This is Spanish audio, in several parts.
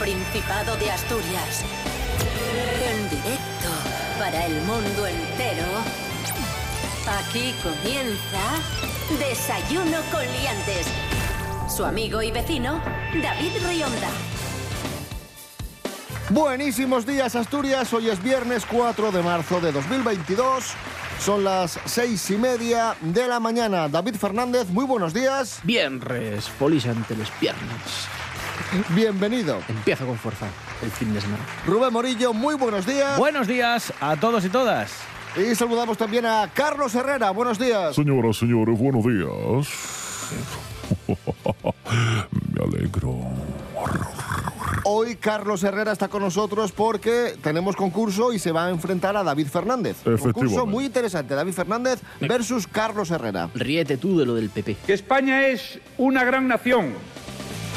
Principado de Asturias. En directo para el mundo entero. Aquí comienza Desayuno con Liantes. Su amigo y vecino, David Rionda. Buenísimos días Asturias, hoy es viernes 4 de marzo de 2022, son las seis y media de la mañana. David Fernández, muy buenos días. Viernes, polis ante las piernas. Bienvenido. Empieza con fuerza el fin de semana. Rubén Morillo, muy buenos días. Buenos días a todos y todas. Y saludamos también a Carlos Herrera, buenos días. Señoras, señores, buenos días. Me alegro. Hoy Carlos Herrera está con nosotros porque tenemos concurso y se va a enfrentar a David Fernández. Concurso muy interesante, David Fernández versus Carlos Herrera. Ríete tú de lo del PP. que España es una gran nación.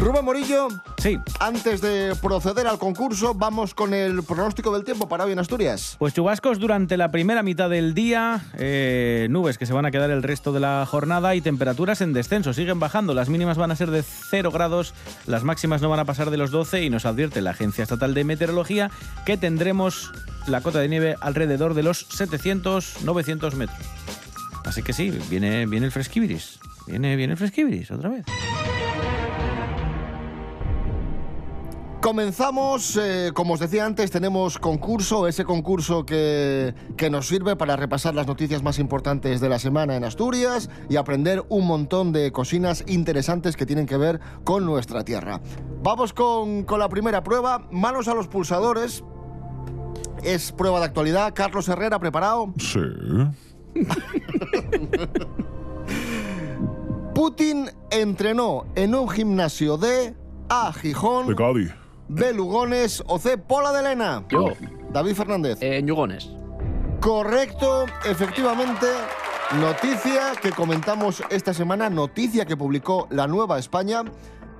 Rubén Morillo, Sí, antes de proceder al concurso, vamos con el pronóstico del tiempo para hoy en Asturias. pues chubascos durante la primera mitad del día, eh, nubes que se van a quedar el resto de la jornada y temperaturas en descenso. Siguen bajando, las mínimas van a ser de 0 grados, las máximas no van a pasar de los 12 y nos advierte la Agencia Estatal de Meteorología que tendremos la cota de nieve alrededor de los 700-900 metros. Así que sí, viene, viene el fresquibiris. Viene, viene el fresquibiris otra vez. Comenzamos, eh, como os decía antes, tenemos concurso, ese concurso que, que nos sirve para repasar las noticias más importantes de la semana en Asturias y aprender un montón de cocinas interesantes que tienen que ver con nuestra tierra. Vamos con, con la primera prueba, manos a los pulsadores. Es prueba de actualidad. Carlos Herrera, ¿preparado? Sí. Putin entrenó en un gimnasio de A. Gijón, De Cádiz. B. Lugones o C. Pola de Lena. Yo. David Fernández. Eh, Ñugones. Correcto, efectivamente. Noticia que comentamos esta semana, noticia que publicó la Nueva España.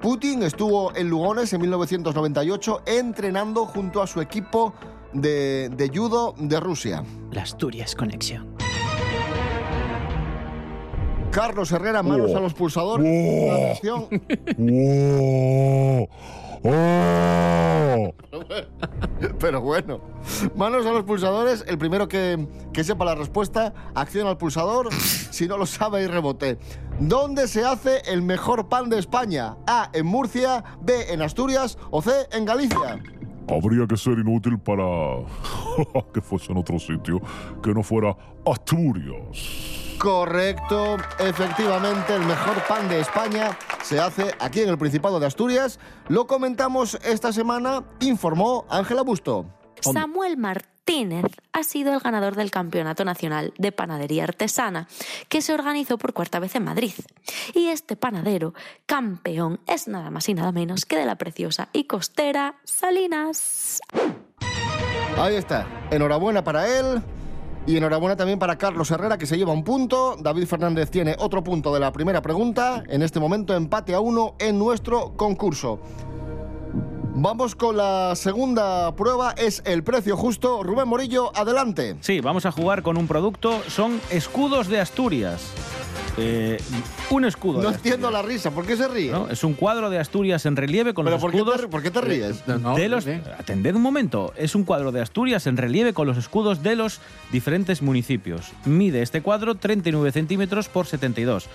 Putin estuvo en Lugones en 1998 entrenando junto a su equipo de, de judo de Rusia. La Asturias Conexión. Carlos Herrera, manos Oh. a los pulsadores. Oh. Atención. ¡Oh! Pero bueno, manos a los pulsadores. El primero que, que sepa la respuesta, acciona al pulsador. Si no lo sabe, y rebote. ¿Dónde se hace el mejor pan de España? A. En Murcia, B. En Asturias o C. En Galicia. Habría que ser inútil para que fuese en otro sitio que no fuera Asturias. Correcto, efectivamente, el mejor pan de España se hace aquí en el Principado de Asturias. Lo comentamos esta semana, informó Ángela Busto. Samuel Martínez ha sido el ganador del Campeonato Nacional de Panadería Artesana, que se organizó por cuarta vez en Madrid. Y este panadero, campeón, es nada más y nada menos que de la preciosa y costera Salinas. Ahí está. Enhorabuena para él. Y enhorabuena también para Carlos Herrera, que se lleva un punto. David Fernández tiene otro punto de la primera pregunta. En este momento, empate a uno en nuestro concurso. Vamos con la segunda prueba. Es el precio justo. Rubén Morillo, adelante. Sí, vamos a jugar con un producto. Son escudos de Asturias. Eh, un escudo. No entiendo la risa. ¿Por qué se ríe? ¿no? Es un cuadro de Asturias en relieve con ¿Pero los por qué, escudos. te, por qué te ríes? No, de los, sí. atended un momento, es un cuadro de Asturias en relieve con los escudos de los diferentes municipios. Mide este cuadro 39 centímetros por 72.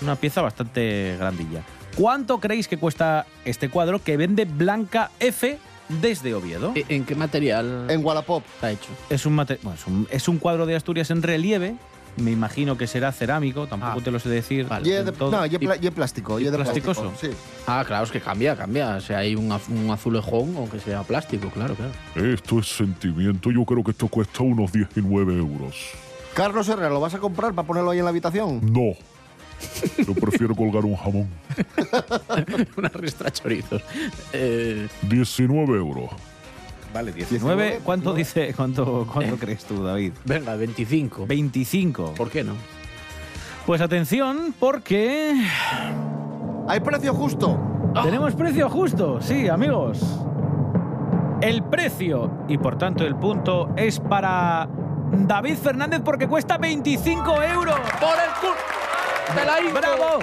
Una pieza bastante grandilla. ¿Cuánto creéis que cuesta este cuadro que vende Blanca F desde Oviedo? ¿E- ¿En qué material En Wallapop. está hecho? Es un, mate- bueno, es, un, es un cuadro de Asturias en relieve. Me imagino que será cerámico, tampoco Ah, te lo sé decir. vale. Y es de, todo. no, y es plástico. y es de plasticoso? plástico, Sí. Ah, claro, es que cambia, cambia. O sea, hay un, az- un azulejón o que sea plástico, claro, claro. Esto es sentimiento. Yo creo que esto cuesta unos 19 euros. Carlos Herrera, ¿lo vas a comprar para ponerlo ahí en la habitación? No. Yo prefiero colgar un jamón. Una ristra chorizos. Eh, 19 euros. Vale, 19. 19, ¿Cuánto no. dice, cuánto, cuánto crees tú, David? Venga, 25. 25. ¿Por qué no? Pues atención, porque Hay precio justo. tenemos precio justo. Sí, amigos. El precio y por tanto el punto es para David Fernández porque cuesta 25 euros. ¡Por el culo! ¡Bravo!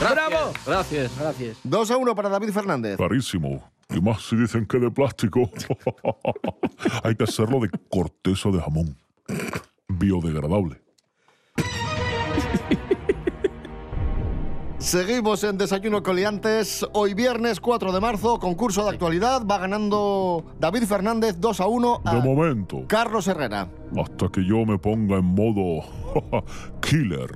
Gracias, ¡Bravo! Gracias, gracias. 2 a 1 para David Fernández. Carísimo. Y más si dicen que de plástico. Hay que hacerlo de corteza de jamón. Biodegradable. Seguimos en Desayuno Coliantes. Hoy viernes 4 de marzo, concurso de actualidad. Va ganando David Fernández 2 a 1 a De momento. Carlos Herrera. Hasta que yo me ponga en modo killer.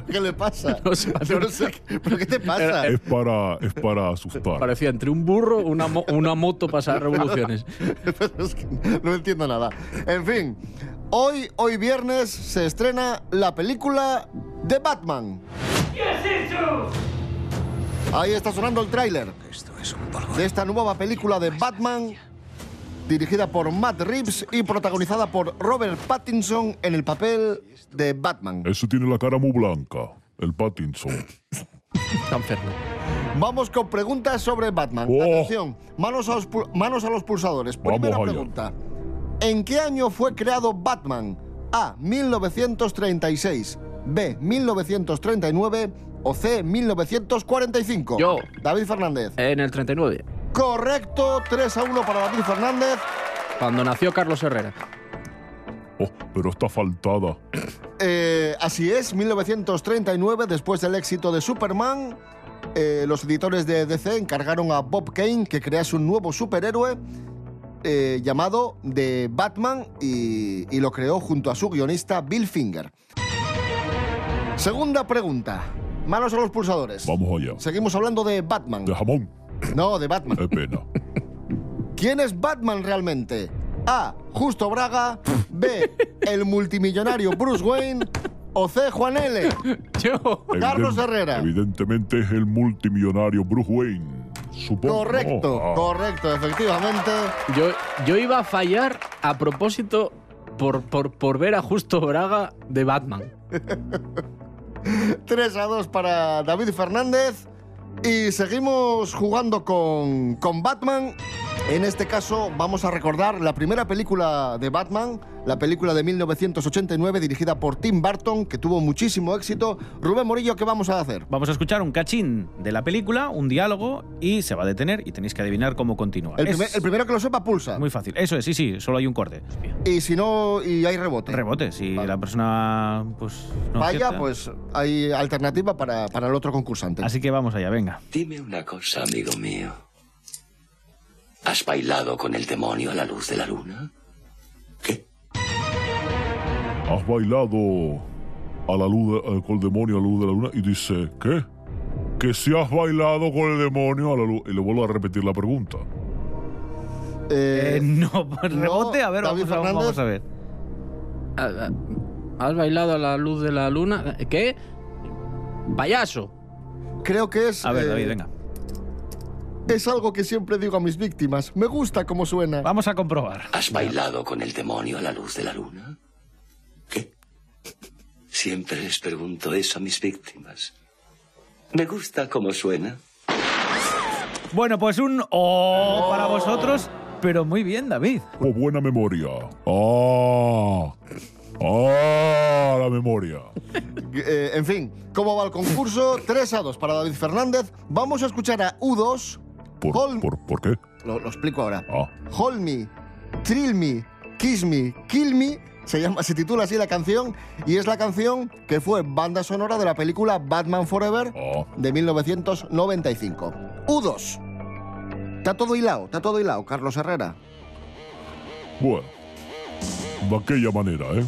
¿Pero qué le pasa? No sé, Yo no sé qué- ¿Pero qué te pasa? Es para, es para asustar. Parecía entre un burro una, mo- una moto pasar revoluciones. Pero es que no entiendo nada. En fin, hoy, hoy viernes se estrena la película de Batman. Ahí está sonando el tráiler de esta nueva película de Batman dirigida por Matt Reeves y protagonizada por Robert Pattinson en el papel de Batman. Ese tiene la cara muy blanca. El Pattinson. Está enfermo. Vamos con preguntas sobre Batman. Oh. Atención, manos a los, manos a los pulsadores. Vamos Primera allá. pregunta. ¿En qué año fue creado Batman? A. 1936. B. 1939. O C. 1945. Yo. David Fernández. En el 39, Correcto. 3 a 1 para David Fernández. cuando nació Carlos Herrera. Oh, pero está faltada. Eh, así es, 1939, después del éxito de Superman, eh, los editores de DC encargaron a Bob Kane que crease un nuevo superhéroe eh, llamado The Batman y, y lo creó junto a su guionista Bill Finger. Segunda pregunta. Manos a los pulsadores. Vamos allá. Seguimos hablando de Batman. De jamón. No, de Batman. Es pena. ¿Quién es Batman realmente? A. Justo Braga. B. El multimillonario Bruce Wayne. O C. Juan L. Yo. Carlos Evident- Herrera. Evidentemente es el multimillonario Bruce Wayne. Supongo. Correcto. Ah, correcto, efectivamente. Yo, yo iba a fallar a propósito por, por, por ver a Justo Braga de Batman. 3 a 2 para David Fernández. Y seguimos jugando con, con Batman. En este caso vamos a recordar la primera película de Batman, la película de 1989 dirigida por Tim Burton, que tuvo muchísimo éxito. Rubén Morillo, ¿qué vamos a hacer? Vamos a escuchar un cachín de la película, un diálogo, y se va a detener y tenéis que adivinar cómo continúa. El, Es primer- el primero que lo sepa pulsa. Muy fácil. Eso es, sí, sí, solo hay un corte. Y si no, y hay rebote. Rebote, si Vale. la persona pues no Vaya, acierta. pues hay alternativa para, para el otro concursante. Así que vamos allá, venga. Dime una cosa, amigo mío. ¿Has bailado con el demonio a la luz de la luna? Has bailado a la luz de- eh, con el demonio a la luz de la luna y dice, ¿qué? Que si has bailado con el demonio a la luz. Y le vuelvo a repetir la pregunta. Eh, Eh, no, pues no, rebote, a ver, vamos a, vamos a ver. Ah, ah, ¿Has bailado a la luz de la luna? ¿Qué? Payaso. creo que es. A ver, eh, David, venga. Es algo que siempre digo a mis víctimas. Me gusta cómo suena. Vamos a comprobar. ¿Has bailado con el demonio a la luz de la luna? Siempre les pregunto eso a mis víctimas. Me gusta cómo suena. Bueno, pues un oh para vosotros, pero muy bien, David. Oh, buena memoria. Ah. Ah, la memoria. Eh, en fin, ¿cómo va el concurso? 3 a 2 para David Fernández. Vamos a escuchar a U2. ¿Por, Hol- por, ¿por qué? Lo, lo explico ahora. Ah. Hold Me, Thrill Me, Kiss Me, Kill Me. Se, llama, se titula así la canción y es la canción que fue banda sonora de la película Batman Forever Ah. de 1995. U2. Está todo hilado, está todo hilado, Carlos Herrera. Bueno. De aquella manera, ¿eh?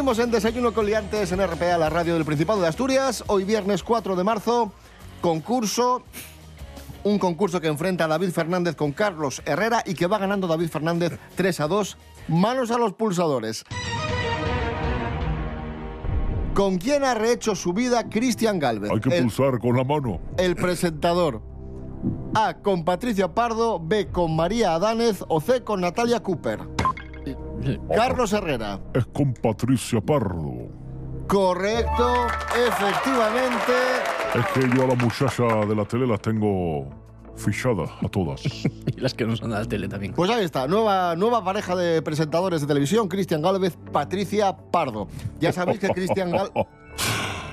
Seguimos en Desayuno con Liantes en RPA, la radio del Principado de Asturias. Hoy viernes 4 de marzo, concurso. Un concurso que enfrenta a David Fernández con Carlos Herrera y que va ganando David Fernández 3 a 2. Manos a los pulsadores. ¿Con quién ha rehecho su vida Cristian Galvez? Hay que El- pulsar con la mano. el presentador. A con Patricia Pardo, B con María Adánez o C con Natalia Cooper. Carlos Herrera. Es con Patricia Pardo. Correcto, efectivamente. Es que yo a la muchacha de la tele las tengo fichadas a todas. Y las que no son de la tele también. Pues ahí está, nueva, nueva pareja de presentadores de televisión, Cristian Galvez, Patricia Pardo. Ya sabéis que Cristian Gal...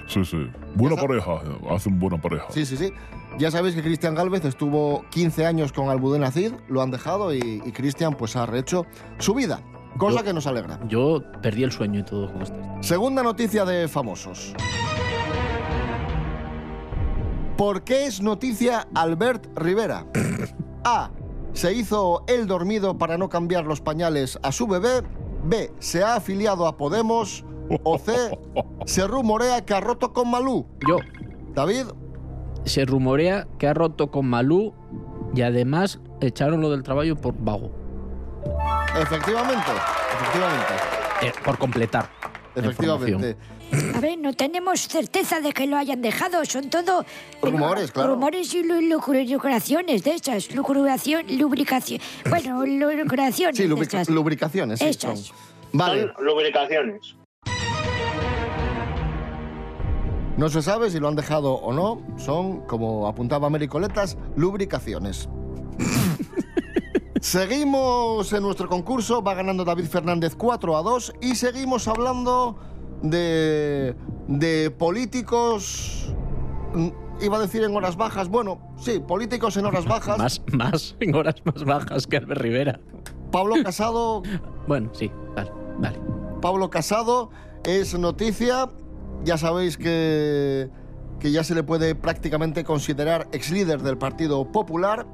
Sí, sí. Buena pareja. Hacen buena pareja. Sí, sí, sí. Ya sabéis que Cristian Galvez estuvo 15 años con Almudena Cid, lo han dejado y, y Cristian pues ha rehecho su vida, cosa Yo- que nos alegra. Yo perdí el sueño y todo con esto. Segunda noticia de famosos. ¿Por qué es noticia Albert Rivera? A. Se hizo el dormido para no cambiar los pañales a su bebé. B. Se ha afiliado a Podemos. O C. Se rumorea que ha roto con Malú. Yo, David, se rumorea que ha roto con Malú y además echaron lo del trabajo por vago. Efectivamente. Efectivamente. Eh, por completar. Efectivamente. A ver, no tenemos certeza de que lo hayan dejado, son todo... Rumores, claro. Rumores y lu- lucru- lucraciones de esas, lucubración, lubricación... Bueno, lu- lucraciones Sí, esas. lubricaciones. sí, Esas. son. Vale. Son lubricaciones. No se sabe si lo han dejado o no. Son, como apuntaba Mericoletas, lubricaciones. seguimos en nuestro concurso. Va ganando David Fernández 4 a 2. Y seguimos hablando de, de políticos. mm, Iba a decir en horas bajas. Bueno, sí, políticos en horas bajas. Más, más, en horas más bajas que Albert Rivera. Pablo Casado Bueno, sí, vale, vale. Pablo Casado es noticia. Ya sabéis que, que ya se le puede prácticamente considerar ex líder del Partido Popular.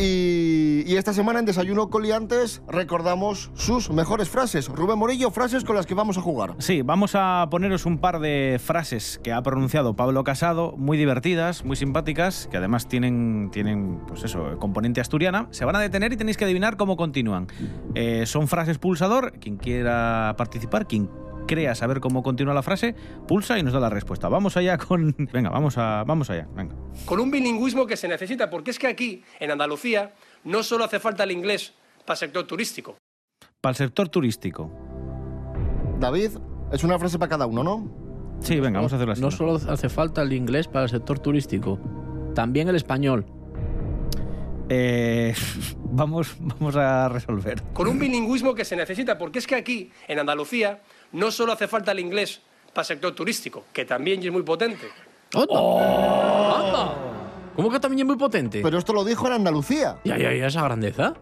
Y, esta semana en Desayuno Coliantes recordamos sus mejores frases. Rubén Morillo, frases con las que vamos a jugar. Sí, vamos a poneros un par de frases que ha pronunciado Pablo Casado, muy divertidas, muy simpáticas, que además tienen, tienen pues eso, componente asturiana. Se van a detener y tenéis que adivinar cómo continúan. Eh, son frases pulsador. Quien quiera participar, quien crea saber cómo continúa la frase, pulsa y nos da la respuesta. Vamos allá con. Venga, vamos, a, vamos allá. Venga. con un bilingüismo que se necesita, porque es que aquí, en Andalucía, no solo hace falta el inglés para el sector turístico. Para el sector turístico. David, es una frase para cada uno, ¿no? Sí, venga, vamos a hacerlo así. No solo hace falta el inglés para el sector turístico, también el español. Eh, vamos, vamos a resolver. Con un bilingüismo que se necesita, porque es que aquí, en Andalucía, no solo hace falta el inglés para el sector turístico, que también es muy potente. ¡Anda! ¡Anda! ¿Cómo que también es muy potente? Pero esto lo dijo en Andalucía. Ya, ya, ya, esa grandeza.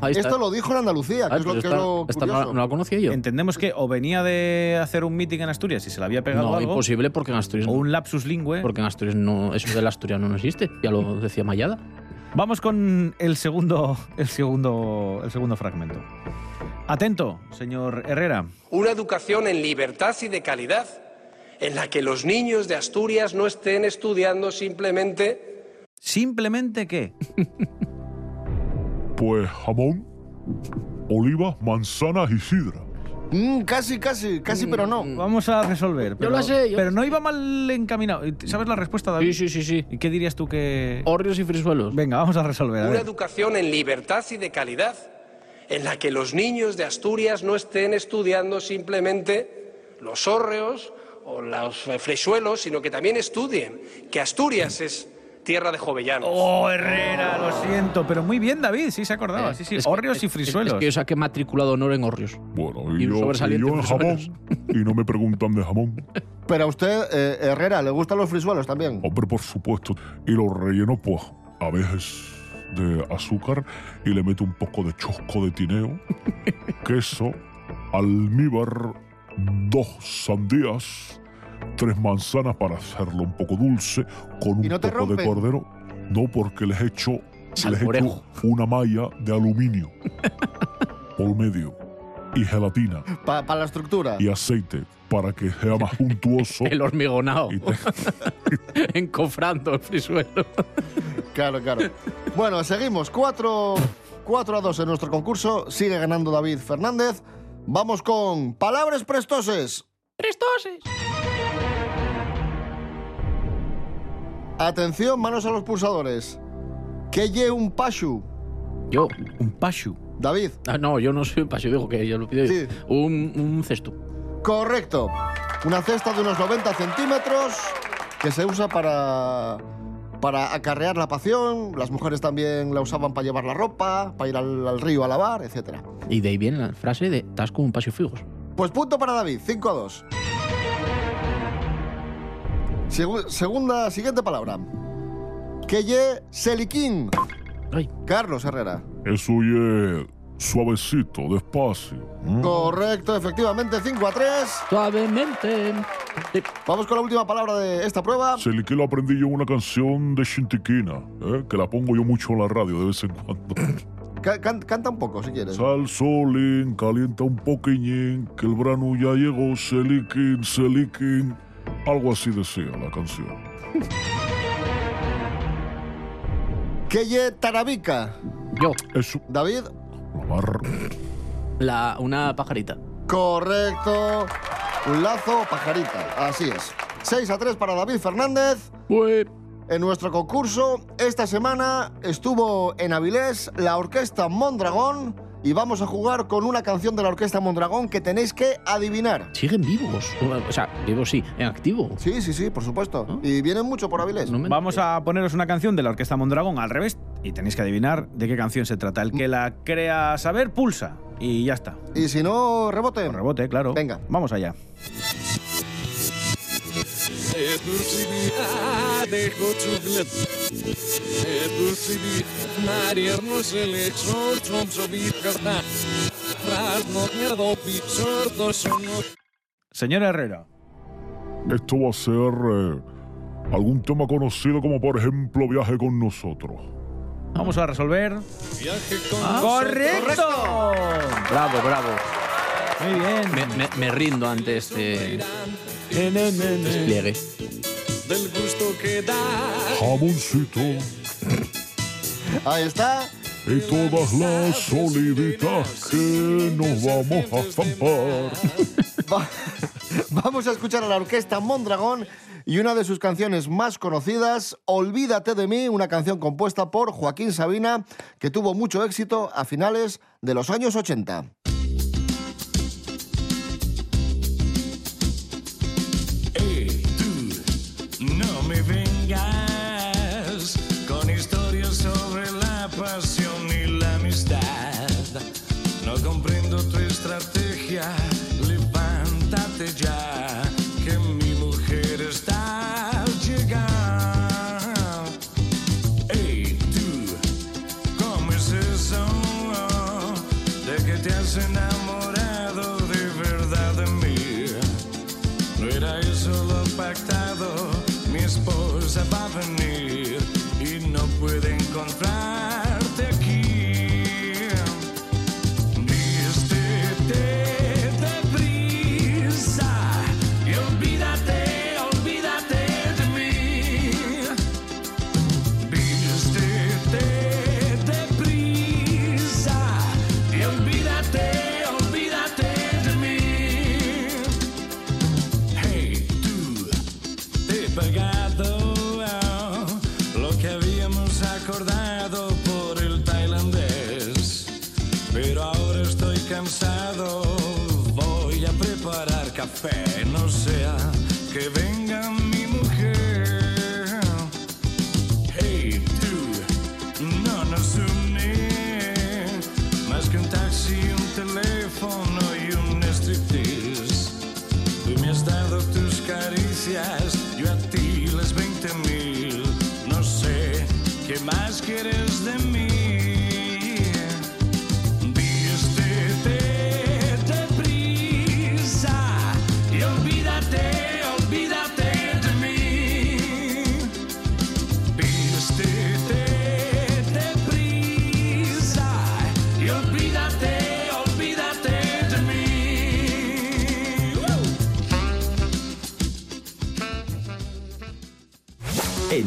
Ahí está. Esto lo dijo en Andalucía, que Ay, es lo, que es esta- lo esta no, curioso. no la conocía yo. Entendemos que o venía de hacer un meeting en Asturias y se le había pegado No, algo. imposible porque en Asturias O un lapsus lingüe. Porque en Asturias no, eso del asturiano no existe. Ya lo decía Mayada. Vamos con el segundo, el segundo, el segundo fragmento. Atento, señor Herrera. Una educación en libertad y de calidad, en la que los niños de Asturias no estén estudiando simplemente Simplemente qué. Pues jamón, olivas, manzanas y sidra. Mm, casi, casi, casi, pero no. Vamos a resolver. Pero, la sé, yo pero no iba mal encaminado. ¿Sabes la respuesta, David? Sí, sí, sí, sí. ¿Y qué dirías tú que...? Horrios y frisuelos. Venga, vamos a resolver. una educación en libertad y de calidad, en la que los niños de Asturias no estén estudiando simplemente los hórreos o los freixuelos, sino que también estudien que Asturias es tierra de jovellanos. Oh, Herrera, lo siento. Pero muy bien, David, sí se acordaba. Eh, sí, sí. es que- y es- frisuelos. Es que yo saqué matriculado honor en Horrios. Bueno, Y y, yo, y yo en jamón. Y no me preguntan de jamón. Pero a usted, eh, Herrera, ¿le gustan los frisuelos también? Hombre, por supuesto. Y lo relleno, pues, a veces de azúcar y le meto un poco de chosco de tineo, queso, almíbar, dos sandías, tres manzanas para hacerlo un poco dulce, con un ¿Y no te poco de cordero. No, porque les echo, les Salmorejo. echo una malla de aluminio por medio. Y gelatina Para la estructura. y aceite para que sea más untuoso. El hormigonado. y te- Encofrando el frisuelo. Claro, claro. Bueno, seguimos. 4, 4 a 2 en nuestro concurso. Sigue ganando David Fernández. Vamos con palabras prestoses. ¡Prestoses! Atención, manos a los pulsadores. ¿Qué lle un pashu? Yo. Un pashu. David. Ah, no, yo no soy un paso, digo que yo lo pido. Sí. Un, un cesto. Correcto. Una cesta de unos 90 centímetros que se usa para, para acarrear la pasión. Las mujeres también la usaban para llevar la ropa, para ir al, al río a lavar, etc. Y de ahí viene la frase de estás con un paseo fijos. Pues punto para David, 5 a 2. Segu- segunda, siguiente palabra. Que ye seliquín. Ay. Carlos Herrera. Eso es suavecito, despacio. Correcto, efectivamente, 5 a 3. Suavemente. Sí. Vamos con la última palabra de esta prueba. Se que lo aprendí yo en una canción de Shintiquina, ¿eh? que la pongo yo mucho en la radio de vez en cuando. Ca- can- canta un poco, si quieres. Sal solín, calienta un poquillín, que el verano ya llegó, seliquín, seliquín. Algo así decía la canción. Que ye tarabica. Yo. Eso, David. la una pajarita. Correcto. Un lazo, pajarita. Así es. 6 a 3 para David Fernández. En nuestro concurso, esta semana estuvo en Avilés la orquesta Mondragón y vamos a jugar con una canción de la orquesta Mondragón que tenéis que adivinar. Siguen vivos. O sea, vivos sí, en activo. Sí, sí, sí, por supuesto. ¿Ah? Y vienen mucho por Avilés. No me Vamos a poneros una canción de la Orquesta Mondragón al revés y tenéis que adivinar de qué canción se trata. El que la crea saber, pulsa. Y ya está. Y si no, rebote. Rebote, claro. Venga. Vamos allá. Señor Herrera. Esto va a ser eh, algún tema conocido como por ejemplo Viaje con nosotros. Vamos a resolver. Ah, ¡Correcto! Bravo, bravo. Muy bien. Me, me- me rindo ante este despliegue. Jamoncito Ahí está. y todas las olivitas que nos vamos a zampar. Va- Vamos a escuchar a la orquesta Mondragón y una de sus canciones más conocidas, Olvídate de mí, una canción compuesta por Joaquín Sabina que tuvo mucho éxito a finales de los años 80. Esposa va a venir y no puede encontrarte caricias, yo a ti las 20 mil. No sé qué más quieres de mí.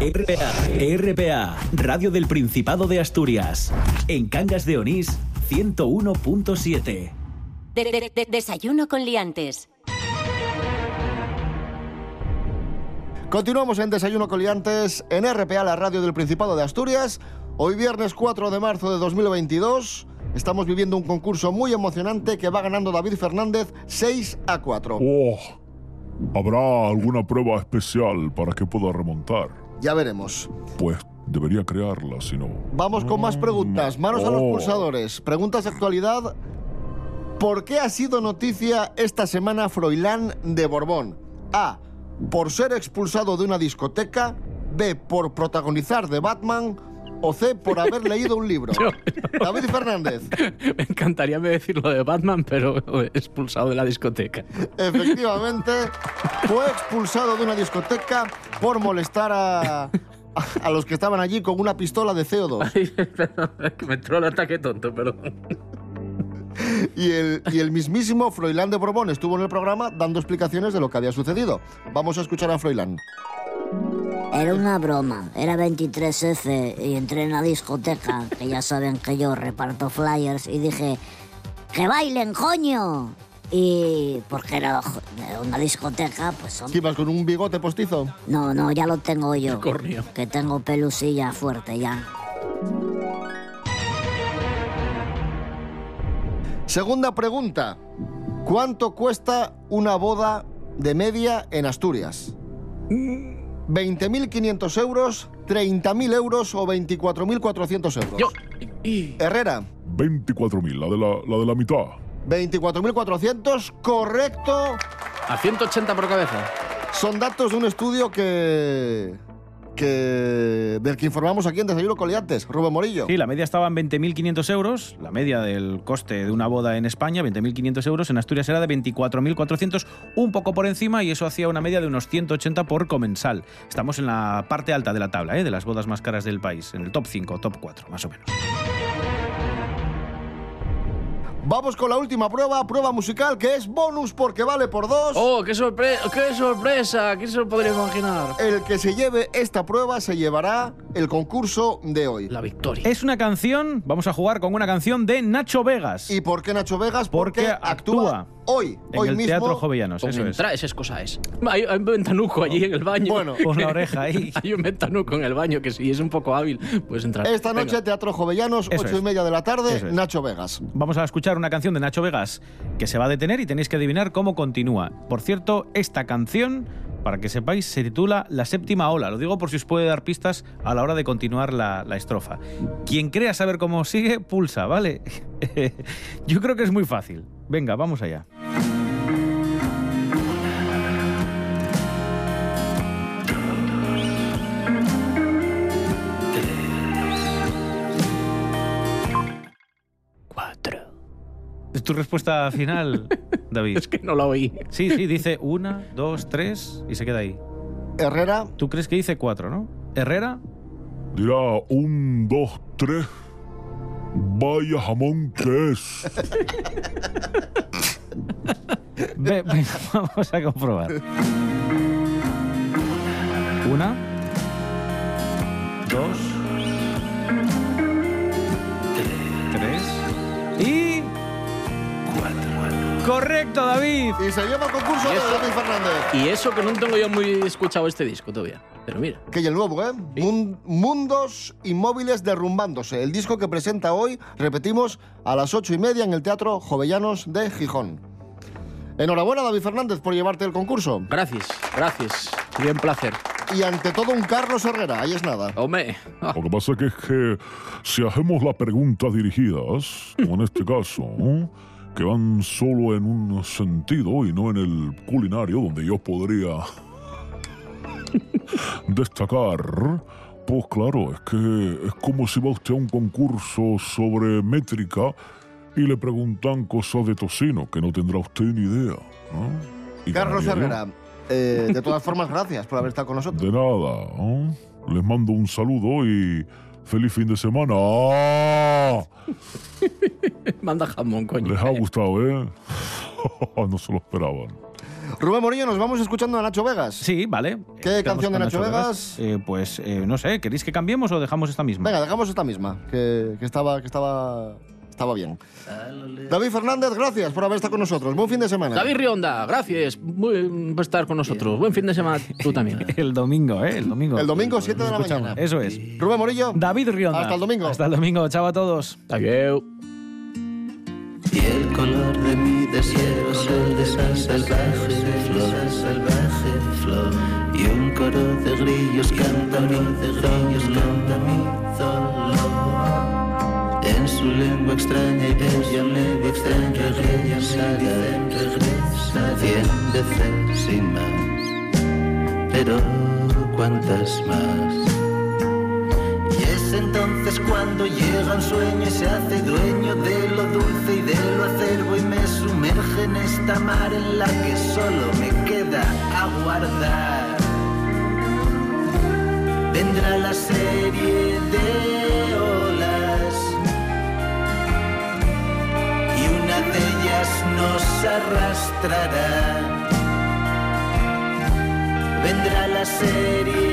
RPA, RPA, Radio del Principado de Asturias. En Cangas de Onís, 101.7. De- de- de- desayuno con liantes. Continuamos en Desayuno Coliantes en RPA, la radio del Principado de Asturias. Hoy viernes 4 de marzo de 2022 estamos viviendo un concurso muy emocionante que va ganando David Fernández 6 a 4. Oh, ¿Habrá alguna prueba especial para que pueda remontar? Ya veremos. Pues debería crearla, si no. Vamos con más preguntas. Manos a los Oh. pulsadores. Preguntas de actualidad. ¿Por qué ha sido noticia esta semana Froilán de Borbón? A. Por ser expulsado de una discoteca. B. Por protagonizar de Batman. O C. Por haber leído un libro. David Fernández. Me encantaría decir lo de Batman, pero expulsado de la discoteca. Efectivamente, fue expulsado de una discoteca por molestar a, a, los que estaban allí con una pistola de CO2. que me entró el ataque tonto, perdón. Y el, y el mismísimo Froilán de Borbón estuvo en el programa dando explicaciones de lo que había sucedido. Vamos a escuchar a Froilán. Era una broma, era 23F y entré en la discoteca, que ya saben que yo reparto flyers, y dije, ¡que bailen, coño! Y porque era una discoteca, pues... ¿Qué ibas con un bigote postizo? No, no, ya lo tengo yo. Cornio. Que tengo pelusilla fuerte ya. Segunda pregunta. ¿Cuánto cuesta una boda de media en Asturias? ¿20.500 euros, 30.000 euros o 24.400 euros? Herrera. 24.000, la de la, la de la mitad. 24.400, correcto. A 180 por cabeza. Son datos de un estudio que, que del que informamos aquí en Desayuno Coliantes, Rubén Morillo. Sí, la media estaba en 20.500 euros, la media del coste de una boda en España, 20.500 euros, en Asturias era de 24.400, un poco por encima y eso hacía una media de unos 180 por comensal. Estamos en la parte alta de la tabla, ¿eh? de las bodas más caras del país, en el top 5, top 4, más o menos. Vamos con la última prueba, prueba musical, que es bonus porque vale por dos. ¡Oh, qué, sorpre qué sorpresa! ¿Quién se lo podría imaginar? El que se lleve esta prueba se llevará el concurso de hoy. La victoria. Es una canción, vamos a jugar con una canción de Nacho Vegas. ¿Y por qué Nacho Vegas? Porque actúa hoy, en hoy el mismo. Teatro Jovellanos, eso es. entra- esas cosas es. Hay, hay un ventanuco allí en el baño. Bueno. Con la oreja ahí. hay un ventanuco en el baño que si es un poco hábil, puedes entrar. Esta noche, Venga. Teatro Jovellanos, Eso ocho y media de la tarde, es. Nacho Vegas. Vamos a escuchar una canción de Nacho Vegas que se va a detener y tenéis que adivinar cómo continúa. Por cierto, esta canción, para que sepáis, se titula La séptima ola. Lo digo por si os puede dar pistas a la hora de continuar la, la estrofa. Quien crea saber cómo sigue, pulsa, ¿vale? Yo creo que es muy fácil. Venga, vamos allá. ¿Es tu respuesta final, David? es que no la oí. Sí, sí, dice una, dos, tres y se queda ahí. Herrera. Tú crees que dice cuatro, ¿no? Herrera. Dirá un, dos, tres. Vaya jamón que es. Ve- venga, vamos a comprobar. Una, dos, tres y Correcto, David. Y se lleva el concurso ¿Y de eso? David Fernández. Y eso que no tengo yo muy escuchado este disco todavía. Pero mira. Que y el nuevo, ¿eh? Mun- Mundos Inmóviles Derrumbándose. El disco que presenta hoy, repetimos, a las ocho y media en el Teatro Jovellanos de Gijón. Enhorabuena, David Fernández, por llevarte el concurso. Gracias, gracias. Bien placer. Y ante todo, un Carlos Herrera, ahí es nada. Hombre. Lo que pasa que es que si hacemos las preguntas dirigidas, como en este caso, ¿no? que van solo en un sentido y no en el culinario, donde yo podría destacar, pues claro, es que es como si va usted a un concurso sobre métrica y le preguntan cosas de tocino, que no tendrá usted ni idea. ¿no? Y Carlos. Herrera, eh, de todas formas, gracias por haber estado con nosotros. De nada. ¿no? Les mando un saludo y feliz fin de semana. ¡Ah! Manda jamón, coño. Les ha gustado, ¿eh? no se lo esperaban. Rubén Morillo, nos vamos escuchando a Nacho Vegas. Sí, vale. ¿Qué canción de con Nacho Vegas? Eh, pues eh, no sé, ¿queréis que cambiemos o dejamos esta misma? Venga, dejamos esta misma, que, que estaba, que estaba, estaba bien. David Fernández, gracias por haber estado con nosotros. Buen fin de semana. David Rionda, gracias por estar con nosotros. Buen fin de semana tú también. El domingo, ¿eh? El domingo. El domingo, 7 de la mañana. Eso es. Rubén Morillo. David Rionda. Hasta el domingo. Hasta el domingo. Chao a todos. Adiós. Y el color de mi deseo es el de esa salvaje flor, salvaje flor. Y un coro de grillos canta mi, grillos canta mi dolor. En su lengua extraña y bella, medio extraña, regresará, regresa cien veces y más. Pero cuántas más. Entonces cuando llega un sueño y se hace dueño de lo dulce y de lo acerbo y me sumerge en esta mar en la que solo me queda aguardar. Vendrá la serie de olas y una de ellas nos arrastrará. Vendrá la serie